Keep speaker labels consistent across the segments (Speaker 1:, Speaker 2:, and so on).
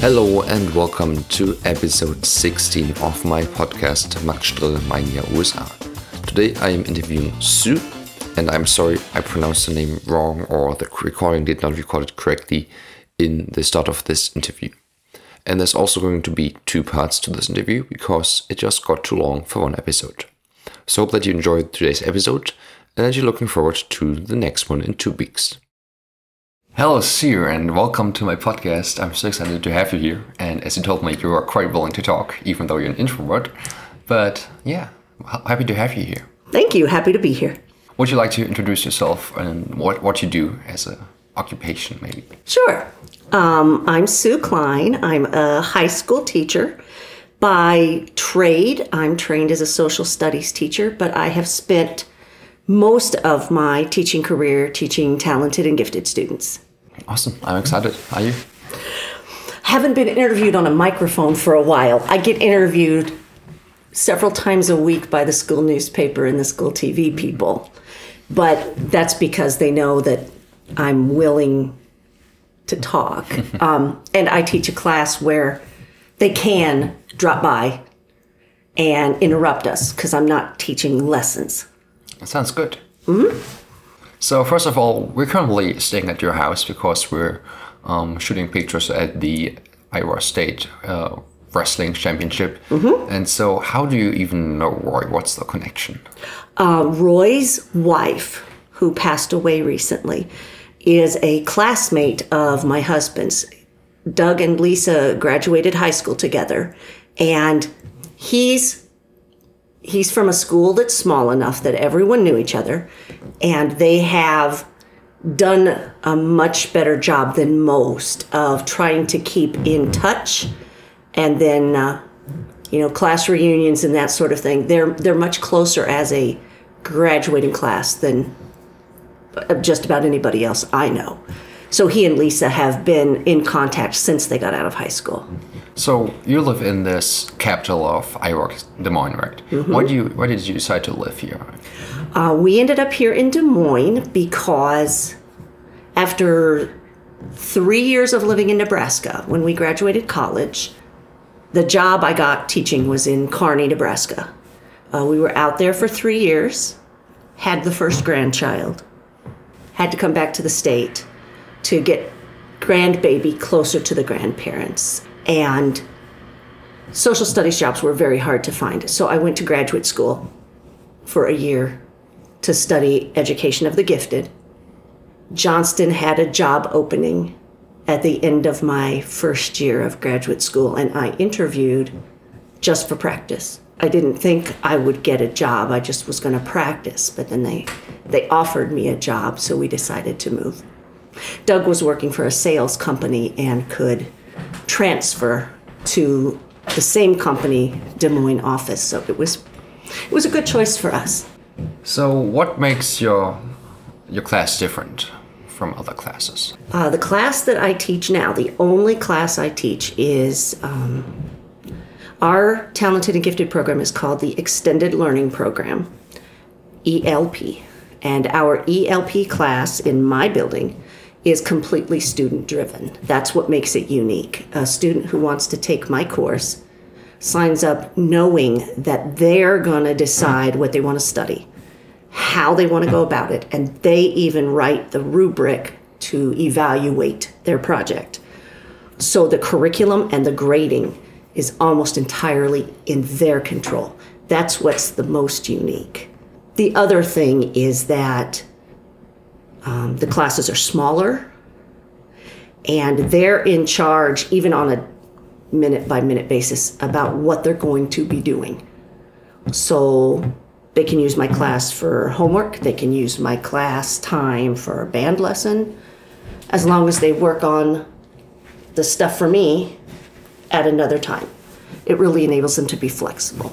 Speaker 1: Hello and welcome to episode 16 of my podcast Mein Jahr USA. Today I am interviewing Sue, and I'm sorry I pronounced the name wrong or the recording did not record it correctly in the start of this interview. And there's also going to be two parts to this interview because it just got too long for one episode. So hope that you enjoyed today's episode and that you're looking forward to the next one in two weeks. Hello, Sue, and welcome to my podcast. I'm so excited to have you here. And as you told me, you are quite willing to talk, even though you're an introvert. But yeah, happy to have you here.
Speaker 2: Thank you. Happy to be here.
Speaker 1: Would you like to introduce yourself and what, what you do as a occupation, maybe?
Speaker 2: Sure. Um, I'm Sue Klein. I'm a high school teacher. By trade, I'm trained as a social studies teacher, but I have spent most of my teaching career teaching talented and gifted students.
Speaker 1: Awesome. I'm excited. Are you?
Speaker 2: Haven't been interviewed on a microphone for a while. I get interviewed several times a week by the school newspaper and the school TV people. But that's because they know that I'm willing to talk. um, and I teach a class where they can drop by and interrupt us because I'm not teaching lessons.
Speaker 1: That sounds good. Mm-hmm. So first of all, we're currently staying at your house because we're um, shooting pictures at the Iowa State uh, Wrestling Championship. Mm-hmm. And so, how do you even know Roy? What's the connection?
Speaker 2: Uh, Roy's wife, who passed away recently, is a classmate of my husband's. Doug and Lisa graduated high school together, and he's he's from a school that's small enough that everyone knew each other, and they have done a much better job than most of trying to keep in touch, and then uh, you know class reunions and that sort of thing. They're they're much closer as a graduating class than just about anybody else I know. So he and Lisa have been in contact since they got out of high school.
Speaker 1: So you live in this capital of Iowa, Des Moines, right? Mm-hmm. Why do you why did you decide to live here?
Speaker 2: Uh, we ended up here in Des Moines because after three years of living in Nebraska, when we graduated college, the job I got teaching was in Kearney, Nebraska. Uh, we were out there for three years, had the first grandchild, had to come back to the state to get grandbaby closer to the grandparents and social studies jobs were very hard to find. So I went to graduate school for a year to study education of the gifted. Johnston had a job opening at the end of my first year of graduate school, and I interviewed just for practice. I didn't think I would get a job. I just was going to practice, but then they they offered me a job, so we decided to move. Doug was working for a sales company and could transfer to the same company Des Moines office. So it was it was a good choice for us.
Speaker 1: So what makes your your class different from other classes?
Speaker 2: Uh, the class that I teach now, the only class I teach is um, our talented and gifted program is called the Extended Learning Program, ELP, and our ELP class in my building is completely student driven. That's what makes it unique. A student who wants to take my course signs up knowing that they're going to decide what they want to study, how they want to go about it, and they even write the rubric to evaluate their project. So the curriculum and the grading is almost entirely in their control. That's what's the most unique. The other thing is that um, the classes are smaller, and they're in charge, even on a minute by minute basis, about what they're going to be doing. So they can use my class for homework, they can use my class time for a band lesson, as long as they work on the stuff for me at another time. It really enables them to be flexible.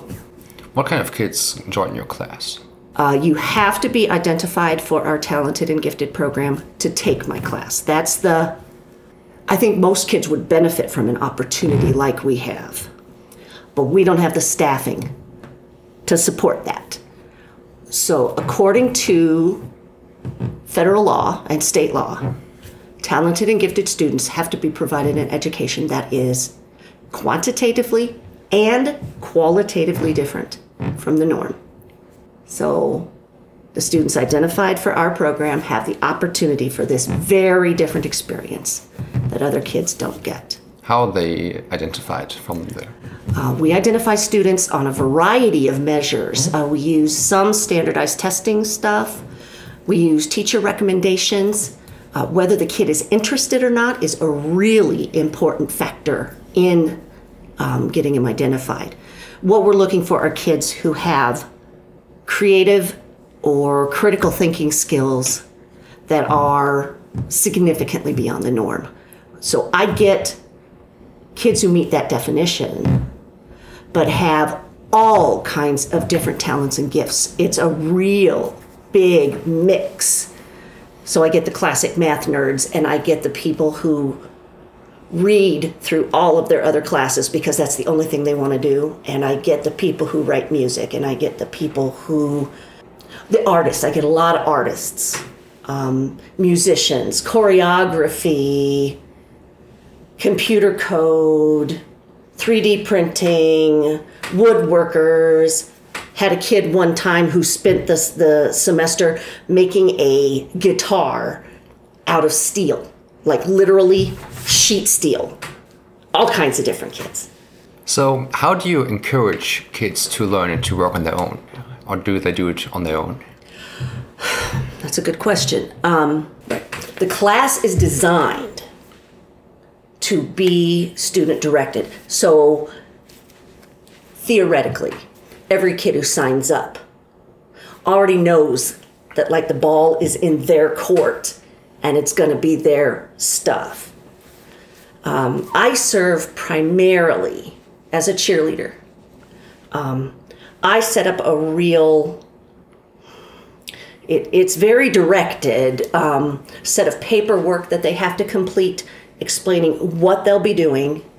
Speaker 1: What kind of kids join your class?
Speaker 2: Uh, you have to be identified for our talented and gifted program to take my class. That's the, I think most kids would benefit from an opportunity like we have, but we don't have the staffing to support that. So, according to federal law and state law, talented and gifted students have to be provided an education that is quantitatively and qualitatively different from the norm. So, the students identified for our program have the opportunity for this very different experience that other kids don't get.
Speaker 1: How are they identified from there?
Speaker 2: Uh, we identify students on a variety of measures. Uh, we use some standardized testing stuff. We use teacher recommendations. Uh, whether the kid is interested or not is a really important factor in um, getting him identified. What we're looking for are kids who have creative or critical thinking skills that are significantly beyond the norm. So I get kids who meet that definition, but have all kinds of different talents and gifts. It's a real big mix. So I get the classic math nerds and I get the people who read through all of their other classes because that's the only thing they want to do. And I get the people who write music and I get the people who, the artists, I get a lot of artists, um, musicians, choreography, computer code, 3D printing, woodworkers. Had a kid one time who spent the, the semester making a guitar out of steel, like literally sheet steel. All kinds of different kids.
Speaker 1: So, how do you encourage kids to learn and to work on their own? Or do they do it on their own?
Speaker 2: That's a good question. Um, the class is designed to be student directed. So, theoretically, every kid who signs up already knows that, like, the ball is in their court and it's going to be their stuff. Um, I serve primarily as a cheerleader. Um, I set up a real it, it's very directed um, set of paperwork that they have to complete explaining what they'll be doing.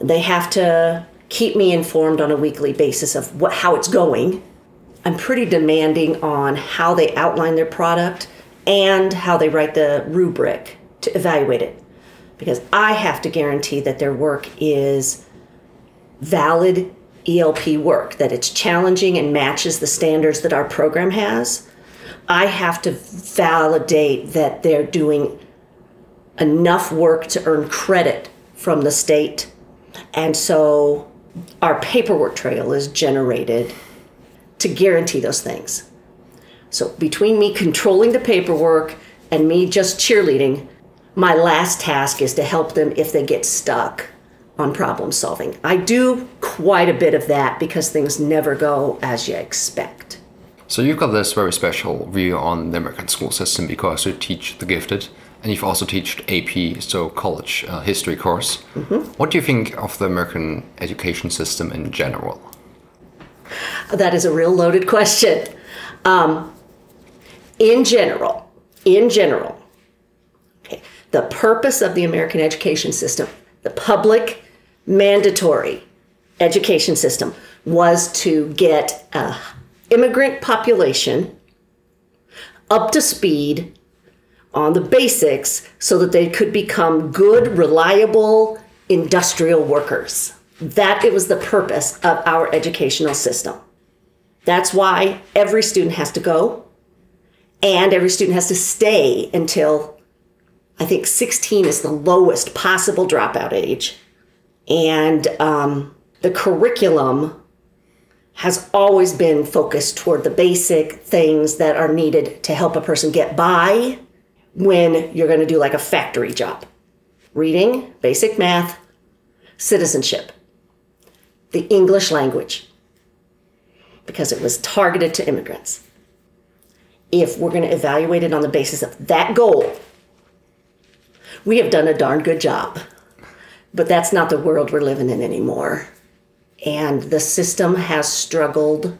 Speaker 2: They have to keep me informed on a weekly basis of what how it's going. I'm pretty demanding on how they outline their product and how they write the rubric to evaluate it because i have to guarantee that their work is valid elp work that it's challenging and matches the standards that our program has I have to validate that they're doing enough work to earn credit from the state. And so our paperwork trail is generated to guarantee those things. So between me controlling the paperwork and me just cheerleading, my last task is to help them if they get stuck on problem solving. I do quite a bit of that because things never go as you expect.
Speaker 1: So you've got this very special view on the American school system because you teach the gifted, and you've also taught AP, so college uh, history course. Mm-hmm. What do you think of the American education system in general?
Speaker 2: That is a real loaded question. Um, in general, in general, the purpose of the American education system, the public mandatory education system, was to get a immigrant population up to speed on the basics so that they could become good, reliable industrial workers. That it was the purpose of our educational system. That's why every student has to go and every student has to stay until I think 16 is the lowest possible dropout age. And um, the curriculum has always been focused toward the basic things that are needed to help a person get by when you're going to do like a factory job reading, basic math, citizenship, the English language, because it was targeted to immigrants. If we're going to evaluate it on the basis of that goal, we have done a darn good job. But that's not the world we're living in anymore and the system has struggled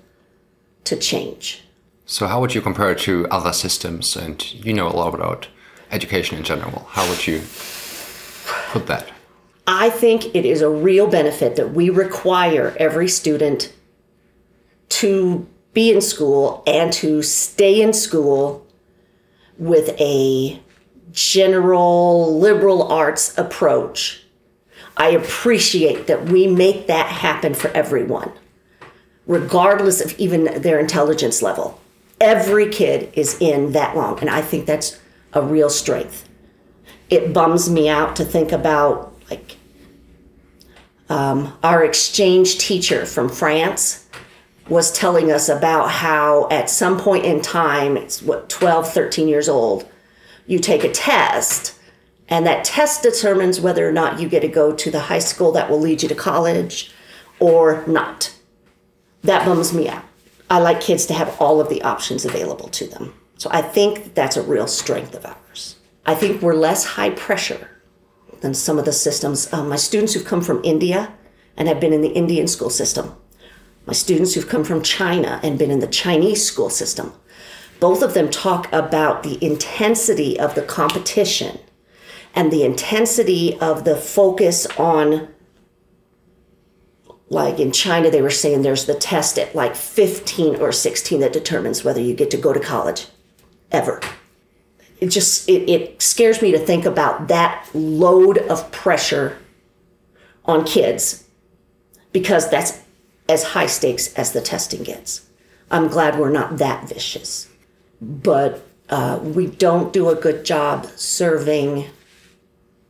Speaker 2: to change.
Speaker 1: So, how would you compare it to other systems? And you know a lot about education in general. How would you put that?
Speaker 2: I think it is a real benefit that we require every student to be in school and to stay in school with a general liberal arts approach. I appreciate that we make that happen for everyone, regardless of even their intelligence level. Every kid is in that long, and I think that's a real strength. It bums me out to think about like um, our exchange teacher from France was telling us about how at some point in time, it's what, 12, 13 years old, you take a test, and that test determines whether or not you get to go to the high school that will lead you to college or not. That bums me out. I like kids to have all of the options available to them. So I think that's a real strength of ours. I think we're less high pressure than some of the systems. Um, my students who've come from India and have been in the Indian school system, my students who've come from China and been in the Chinese school system, both of them talk about the intensity of the competition and the intensity of the focus on like in China, they were saying there's the test at like 15 or 16 that determines whether you get to go to college ever. It just it, it scares me to think about that load of pressure on kids because that's as high stakes as the testing gets. I'm glad we're not that vicious, but uh, we don't do a good job serving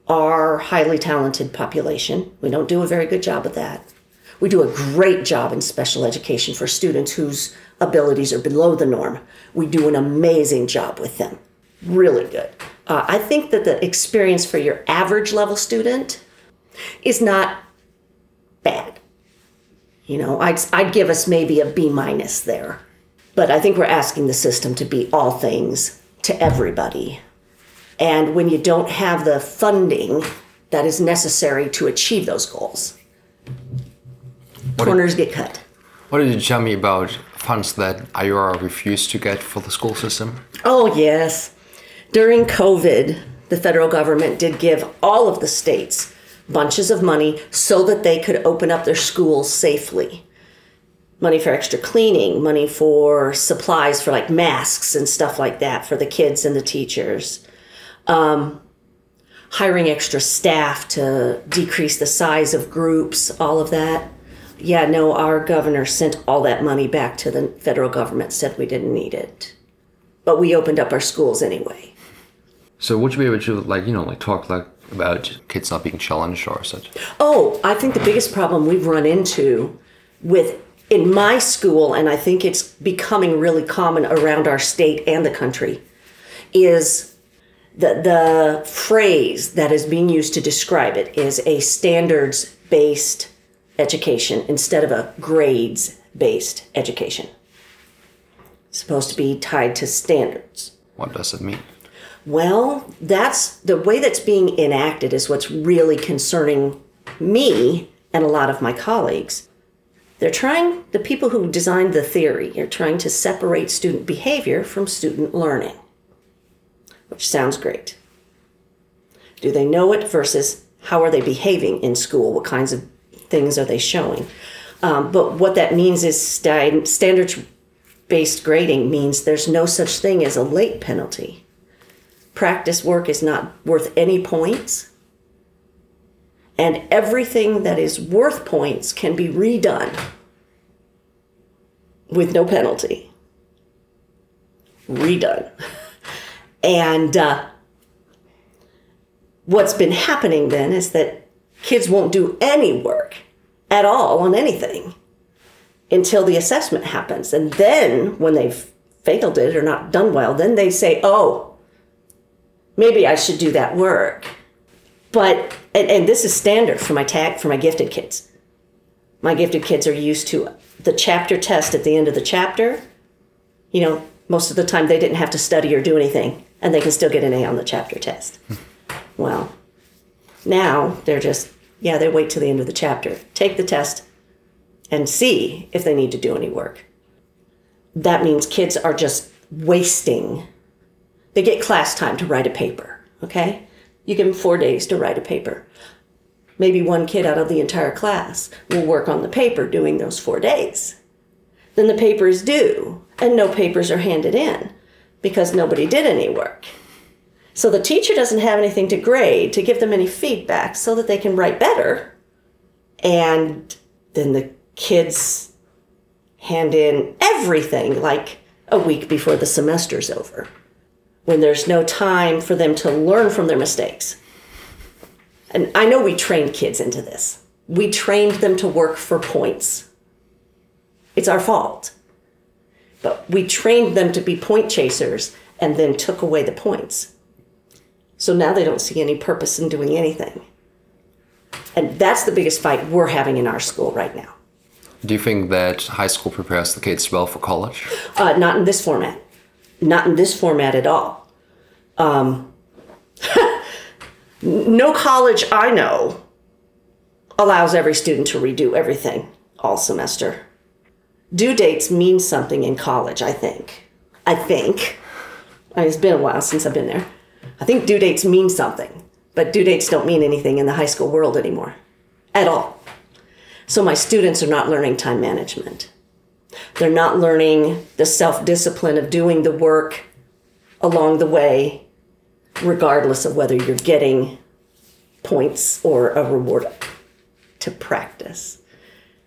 Speaker 2: our highly talented population. We don't do a very good job of that. We do a great job in special education for students whose abilities are below the norm. We do an amazing job with them. Really good. Uh, I think that the experience for your average level student is not bad. You know, I'd, I'd give us maybe a B minus there. But I think we're asking the system to be all things to everybody. And when you don't have the funding that is necessary to achieve those goals,
Speaker 1: What
Speaker 2: corners get cut.
Speaker 1: What did you tell me about funds that Iowa refused to get for the school system?
Speaker 2: Oh, yes. During COVID, the federal government did give all of the states bunches of money so that they could open up their schools safely. Money for extra cleaning, money for supplies for like masks and stuff like that for the kids and the teachers. Um, hiring extra staff to decrease the size of groups, all of that. Yeah, no, our governor sent all that money back to the federal government, said we didn't need it. But we opened up our schools anyway.
Speaker 1: So would you be able to like you know like talk like about kids not being challenged or such?
Speaker 2: Oh, I think the biggest problem we've run into with in my school, and I think it's becoming really common around our state and the country, is the the phrase that is being used to describe it is a standards based education instead of a grades based education. It's supposed to be tied to standards.
Speaker 1: What does it mean?
Speaker 2: Well, that's the way that's being enacted is what's really concerning me and a lot of my colleagues. They're trying, the people who designed the theory are trying to separate student behavior from student learning, which sounds great. Do they know it versus how are they behaving in school? What kinds of things are they showing? Um, but what that means is st- standards based grading means there's no such thing as a late penalty practice work is not worth any points. And everything that is worth points can be redone with no penalty. Redone. And uh, what's been happening then is that kids won't do any work at all on anything until the assessment happens. And then when they've failed it or not done well, then they say, oh, maybe I should do that work. But and, and this is standard for my tag for my gifted kids. My gifted kids are used to the chapter test at the end of the chapter. You know, most of the time they didn't have to study or do anything, and they can still get an A on the chapter test. well, now they're just yeah, they wait till the end of the chapter, take the test, and see if they need to do any work. That means kids are just wasting they get class time to write a paper, okay? You give them four days to write a paper. Maybe one kid out of the entire class will work on the paper doing those four days. Then the paper is due, and no papers are handed in because nobody did any work. So the teacher doesn't have anything to grade to give them any feedback so that they can write better. And then the kids hand in everything like a week before the semester's over when there's no time for them to learn from their mistakes. And I know we trained kids into this. We trained them to work for points. It's our fault. But we trained them to be point chasers and then took away the points. So now they don't see any purpose in doing anything. And that's the biggest fight we're having in our school right now.
Speaker 1: Do you think that high school prepares the kids well for college?
Speaker 2: Uh, not in this format. Not in this format at all. Um, no college I know allows every student to redo everything all semester. Due dates mean something in college, I think. I think. It's been a while since I've been there. I think due dates mean something, but due dates don't mean anything in the high school world anymore. At all. So my students are not learning time management. They're not learning the self discipline of doing the work along the way, regardless of whether you're getting points or a reward to practice.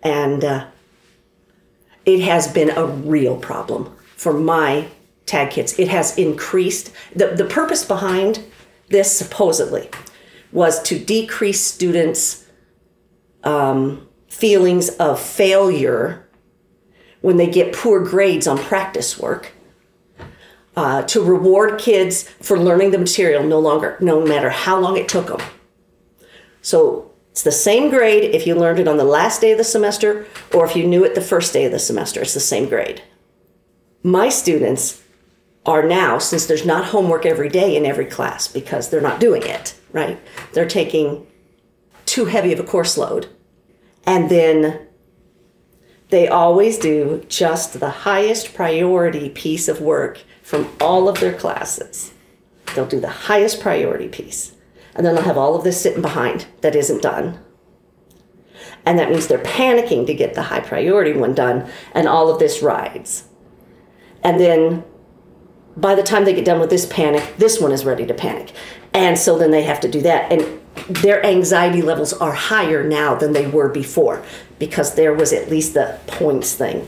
Speaker 2: And uh, it has been a real problem for my tag kids. It has increased. The, the purpose behind this, supposedly, was to decrease students' um, feelings of failure when they get poor grades on practice work. Uh, to reward kids for learning the material no longer, no matter how long it took them. So it's the same grade if you learned it on the last day of the semester or if you knew it the first day of the semester. It's the same grade. My students are now, since there's not homework every day in every class because they're not doing it, right? They're taking too heavy of a course load. And then they always do just the highest priority piece of work from all of their classes. They'll do the highest priority piece. And then they'll have all of this sitting behind that isn't done. And that means they're panicking to get the high priority one done, and all of this rides. And then by the time they get done with this panic, this one is ready to panic. And so then they have to do that. And their anxiety levels are higher now than they were before because there was at least the points thing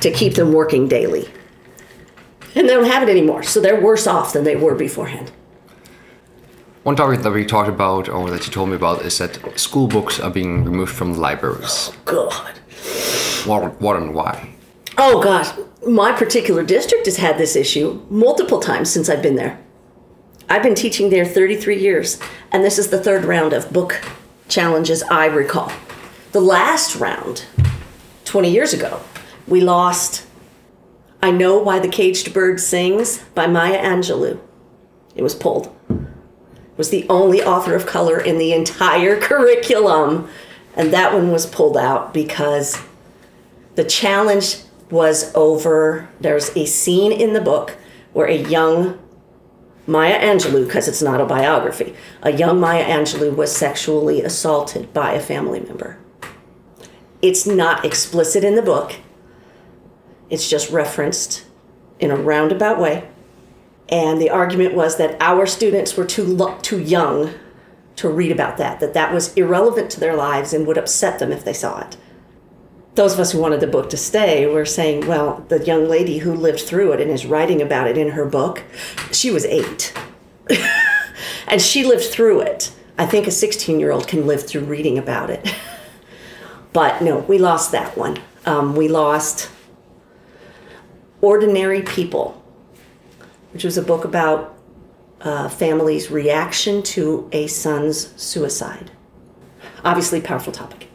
Speaker 2: to keep them working daily and they don't have it anymore. So they're worse off than they were beforehand.
Speaker 1: One topic that we talked about, or that you told me about, is that school books are being removed from the libraries.
Speaker 2: Oh, God.
Speaker 1: What, what and why?
Speaker 2: Oh, God. My particular district has had this issue multiple times since I've been there. I've been teaching there 33 years, and this is the third round of book challenges I recall. The last round, 20 years ago, we lost I Know Why the Caged Bird Sings by Maya Angelou. It was pulled. It was the only author of color in the entire curriculum. And that one was pulled out because the challenge was over. There's a scene in the book where a young Maya Angelou, because it's not a biography, a young Maya Angelou was sexually assaulted by a family member. It's not explicit in the book, it's just referenced in a roundabout way. And the argument was that our students were too lo- too young to read about that, that that was irrelevant to their lives and would upset them if they saw it. Those of us who wanted the book to stay were saying, well, the young lady who lived through it and is writing about it in her book, she was eight. and she lived through it. I think a 16 year old can live through reading about it. but no, we lost that one. Um, we lost Ordinary People, which was a book about a family's reaction to a son's suicide. Obviously, powerful topic.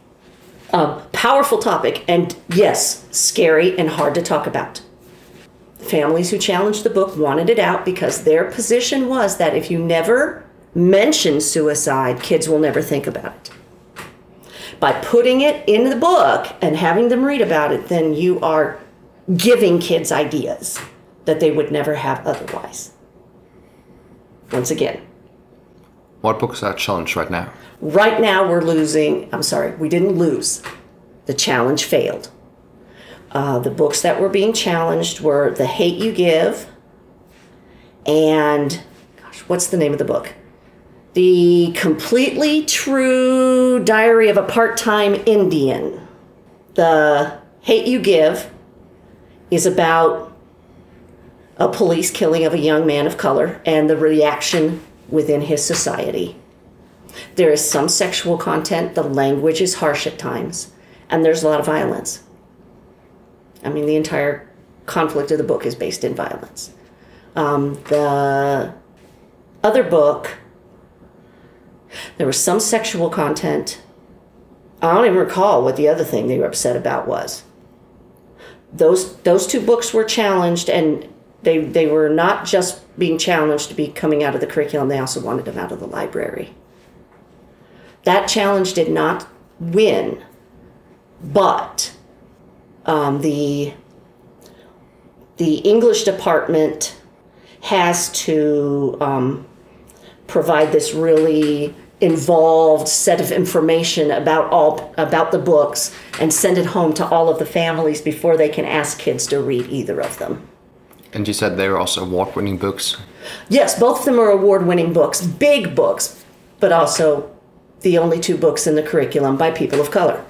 Speaker 2: Um, powerful topic, and yes, scary and hard to talk about. Families who challenged the book wanted it out because their position was that if you never mention suicide, kids will never think about it. By putting it in the book and having them read about it, then you are giving kids ideas that they would never have otherwise. Once again.
Speaker 1: What books are challenged right now?
Speaker 2: Right now, we're losing. I'm sorry, we didn't lose. The challenge failed. Uh, the books that were being challenged were The Hate You Give and, gosh, what's the name of the book? The Completely True Diary of a Part Time Indian. The Hate You Give is about a police killing of a young man of color and the reaction within his society. There is some sexual content, the language is harsh at times, and there's a lot of violence. I mean, the entire conflict of the book is based in violence. Um, the other book, there was some sexual content. I don't even recall what the other thing they were upset about was. Those those two books were challenged, and they they were not just being challenged to be coming out of the curriculum. They also wanted them out of the library. That challenge did not win, but um, the the English department has to um, provide this really involved set of information about all about the books and send it home to all of the families before they can ask kids to read either of them.
Speaker 1: And you said they were also award-winning books.
Speaker 2: Yes, both of them are award-winning books, big books, but also the only two books in the curriculum by people of color.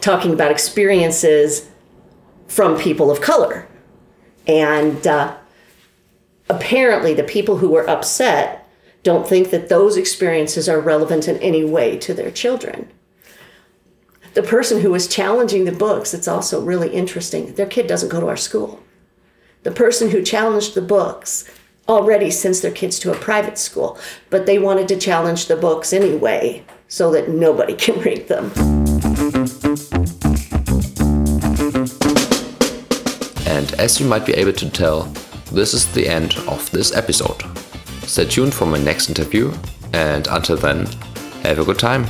Speaker 2: Talking about experiences from people of color. And uh, apparently, the people who were upset don't think that those experiences are relevant in any way to their children. The person who was challenging the books, it's also really interesting, their kid doesn't go to our school. The person who challenged the books already sends their kids to a private school, but they wanted to challenge the books anyway so that nobody can read them.
Speaker 1: And as you might be able to tell, this is the end of this episode. Stay tuned for my next interview, and until then, have a good time.